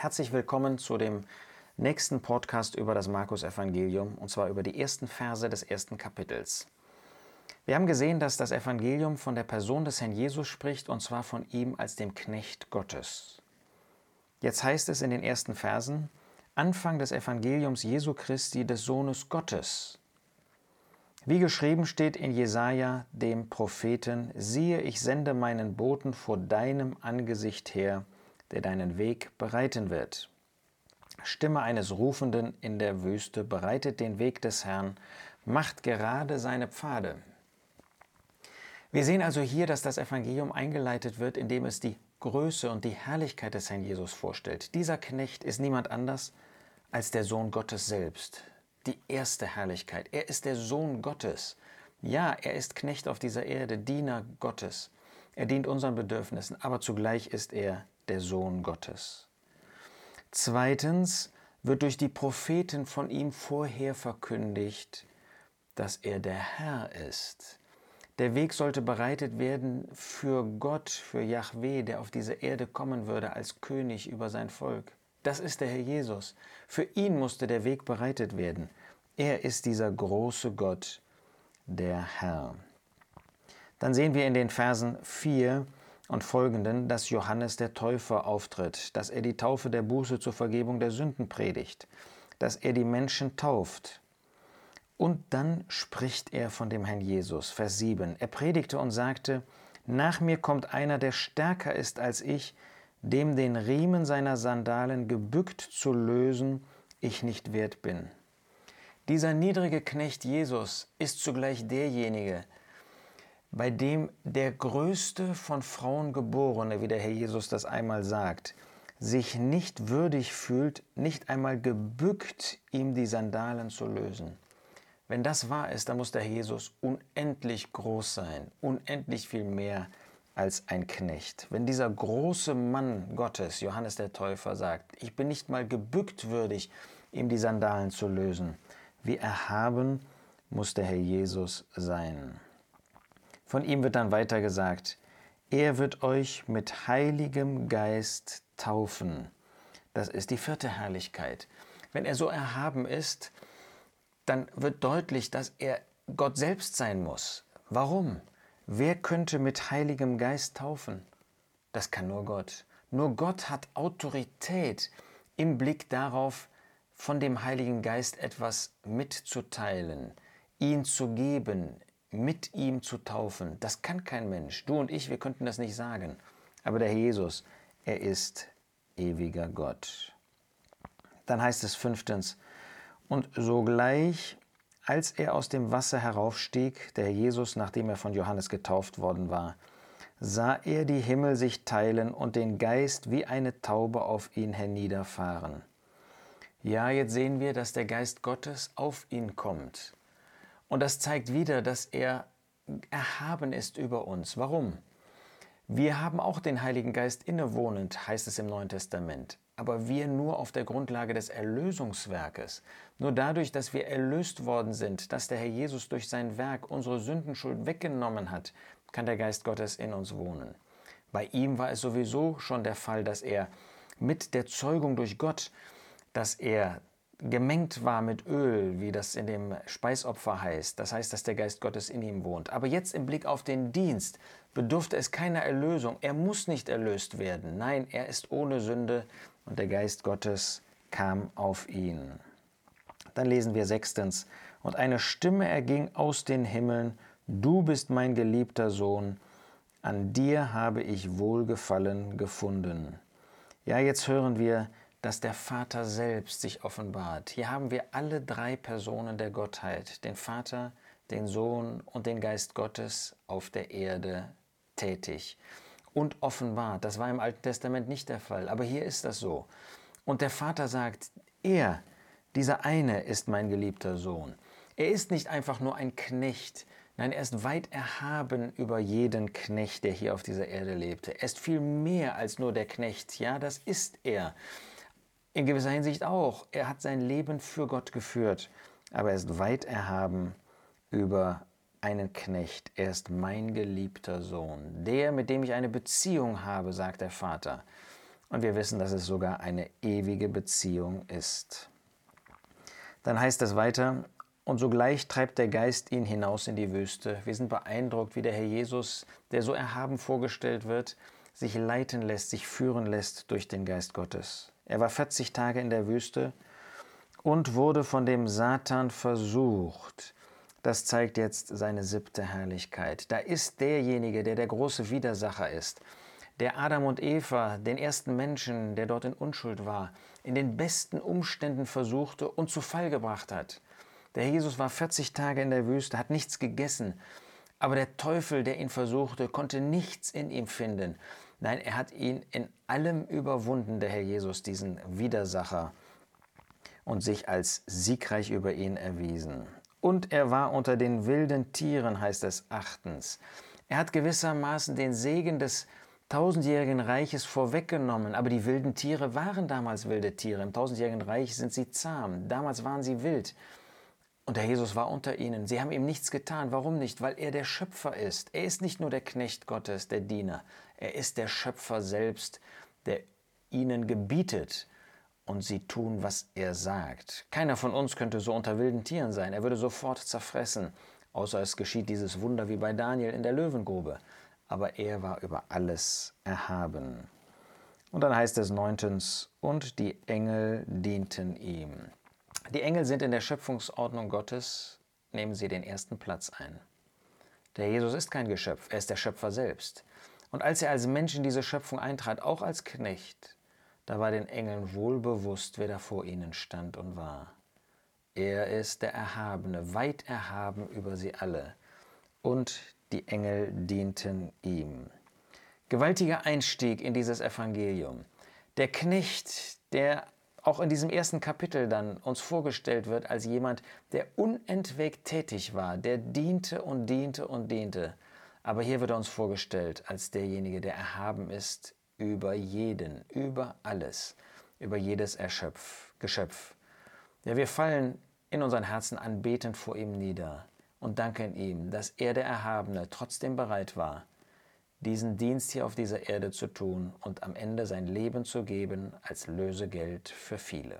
Herzlich willkommen zu dem nächsten Podcast über das Markus-Evangelium und zwar über die ersten Verse des ersten Kapitels. Wir haben gesehen, dass das Evangelium von der Person des Herrn Jesus spricht und zwar von ihm als dem Knecht Gottes. Jetzt heißt es in den ersten Versen, Anfang des Evangeliums Jesu Christi, des Sohnes Gottes. Wie geschrieben steht in Jesaja, dem Propheten: Siehe, ich sende meinen Boten vor deinem Angesicht her, der deinen Weg bereiten wird. Stimme eines Rufenden in der Wüste, bereitet den Weg des Herrn, macht gerade seine Pfade. Wir sehen also hier, dass das Evangelium eingeleitet wird, indem es die Größe und die Herrlichkeit des Herrn Jesus vorstellt. Dieser Knecht ist niemand anders als der Sohn Gottes selbst, die erste Herrlichkeit. Er ist der Sohn Gottes. Ja, er ist Knecht auf dieser Erde, Diener Gottes. Er dient unseren Bedürfnissen, aber zugleich ist er der Sohn Gottes. Zweitens wird durch die Propheten von ihm vorher verkündigt, dass er der Herr ist. Der Weg sollte bereitet werden für Gott, für Yahweh, der auf diese Erde kommen würde als König über sein Volk. Das ist der Herr Jesus. Für ihn musste der Weg bereitet werden. Er ist dieser große Gott, der Herr. Dann sehen wir in den Versen 4 und folgenden, dass Johannes der Täufer auftritt, dass er die Taufe der Buße zur Vergebung der Sünden predigt, dass er die Menschen tauft. Und dann spricht er von dem Herrn Jesus, Vers 7. Er predigte und sagte, Nach mir kommt einer, der stärker ist als ich, dem den Riemen seiner Sandalen gebückt zu lösen, ich nicht wert bin. Dieser niedrige Knecht Jesus ist zugleich derjenige, bei dem der größte von Frauen geborene, wie der Herr Jesus das einmal sagt, sich nicht würdig fühlt, nicht einmal gebückt, ihm die Sandalen zu lösen. Wenn das wahr ist, dann muss der Herr Jesus unendlich groß sein, unendlich viel mehr als ein Knecht. Wenn dieser große Mann Gottes, Johannes der Täufer, sagt, ich bin nicht mal gebückt würdig, ihm die Sandalen zu lösen, wie erhaben muss der Herr Jesus sein. Von ihm wird dann weiter gesagt, er wird euch mit heiligem Geist taufen. Das ist die vierte Herrlichkeit. Wenn er so erhaben ist, dann wird deutlich, dass er Gott selbst sein muss. Warum? Wer könnte mit Heiligem Geist taufen? Das kann nur Gott. Nur Gott hat Autorität im Blick darauf, von dem Heiligen Geist etwas mitzuteilen, ihn zu geben, mit ihm zu taufen. Das kann kein Mensch. Du und ich, wir könnten das nicht sagen. Aber der Herr Jesus, er ist ewiger Gott. Dann heißt es fünftens, und sogleich als er aus dem Wasser heraufstieg, der Herr Jesus, nachdem er von Johannes getauft worden war, sah er die Himmel sich teilen und den Geist wie eine Taube auf ihn herniederfahren. Ja, jetzt sehen wir, dass der Geist Gottes auf ihn kommt. Und das zeigt wieder, dass er erhaben ist über uns. Warum? Wir haben auch den Heiligen Geist innewohnend, heißt es im Neuen Testament aber wir nur auf der Grundlage des Erlösungswerkes. Nur dadurch, dass wir erlöst worden sind, dass der Herr Jesus durch sein Werk unsere Sündenschuld weggenommen hat, kann der Geist Gottes in uns wohnen. Bei ihm war es sowieso schon der Fall, dass er mit der Zeugung durch Gott, dass er gemengt war mit Öl, wie das in dem Speisopfer heißt. Das heißt, dass der Geist Gottes in ihm wohnt. Aber jetzt im Blick auf den Dienst bedurfte es keiner Erlösung. Er muss nicht erlöst werden. Nein, er ist ohne Sünde und der Geist Gottes kam auf ihn. Dann lesen wir sechstens, und eine Stimme erging aus den Himmeln, du bist mein geliebter Sohn, an dir habe ich Wohlgefallen gefunden. Ja, jetzt hören wir, dass der Vater selbst sich offenbart. Hier haben wir alle drei Personen der Gottheit, den Vater, den Sohn und den Geist Gottes auf der Erde tätig und offenbart. Das war im Alten Testament nicht der Fall, aber hier ist das so. Und der Vater sagt, er, dieser eine ist mein geliebter Sohn. Er ist nicht einfach nur ein Knecht, nein, er ist weit erhaben über jeden Knecht, der hier auf dieser Erde lebte. Er ist viel mehr als nur der Knecht, ja, das ist er. In gewisser Hinsicht auch. Er hat sein Leben für Gott geführt, aber er ist weit erhaben über einen Knecht. Er ist mein geliebter Sohn, der, mit dem ich eine Beziehung habe, sagt der Vater. Und wir wissen, dass es sogar eine ewige Beziehung ist. Dann heißt es weiter, und sogleich treibt der Geist ihn hinaus in die Wüste. Wir sind beeindruckt, wie der Herr Jesus, der so erhaben vorgestellt wird, sich leiten lässt, sich führen lässt durch den Geist Gottes. Er war 40 Tage in der Wüste und wurde von dem Satan versucht. Das zeigt jetzt seine siebte Herrlichkeit. Da ist derjenige, der der große Widersacher ist, der Adam und Eva, den ersten Menschen, der dort in Unschuld war, in den besten Umständen versuchte und zu Fall gebracht hat. Der Jesus war 40 Tage in der Wüste, hat nichts gegessen, aber der Teufel, der ihn versuchte, konnte nichts in ihm finden. Nein, er hat ihn in allem überwunden, der Herr Jesus, diesen Widersacher, und sich als siegreich über ihn erwiesen. Und er war unter den wilden Tieren, heißt es achtens. Er hat gewissermaßen den Segen des tausendjährigen Reiches vorweggenommen, aber die wilden Tiere waren damals wilde Tiere. Im tausendjährigen Reich sind sie zahm, damals waren sie wild. Und der Jesus war unter ihnen. Sie haben ihm nichts getan. Warum nicht? Weil er der Schöpfer ist. Er ist nicht nur der Knecht Gottes, der Diener. Er ist der Schöpfer selbst, der ihnen gebietet und sie tun, was er sagt. Keiner von uns könnte so unter wilden Tieren sein. Er würde sofort zerfressen, außer es geschieht dieses Wunder wie bei Daniel in der Löwengrube aber er war über alles erhaben. Und dann heißt es neuntens, und die Engel dienten ihm. Die Engel sind in der Schöpfungsordnung Gottes, nehmen sie den ersten Platz ein. Der Jesus ist kein Geschöpf, er ist der Schöpfer selbst. Und als er als Mensch in diese Schöpfung eintrat, auch als Knecht, da war den Engeln wohl bewusst, wer da vor ihnen stand und war. Er ist der Erhabene, weit erhaben über sie alle. Und die Engel dienten ihm. Gewaltiger Einstieg in dieses Evangelium. Der Knecht, der auch in diesem ersten Kapitel dann uns vorgestellt wird als jemand, der unentwegt tätig war, der diente und diente und diente. Aber hier wird er uns vorgestellt als derjenige, der erhaben ist über jeden, über alles, über jedes Erschöpf, Geschöpf. Ja, wir fallen in unseren Herzen anbetend vor ihm nieder und danken ihm, dass er der Erhabene trotzdem bereit war, diesen Dienst hier auf dieser Erde zu tun und am Ende sein Leben zu geben als Lösegeld für viele.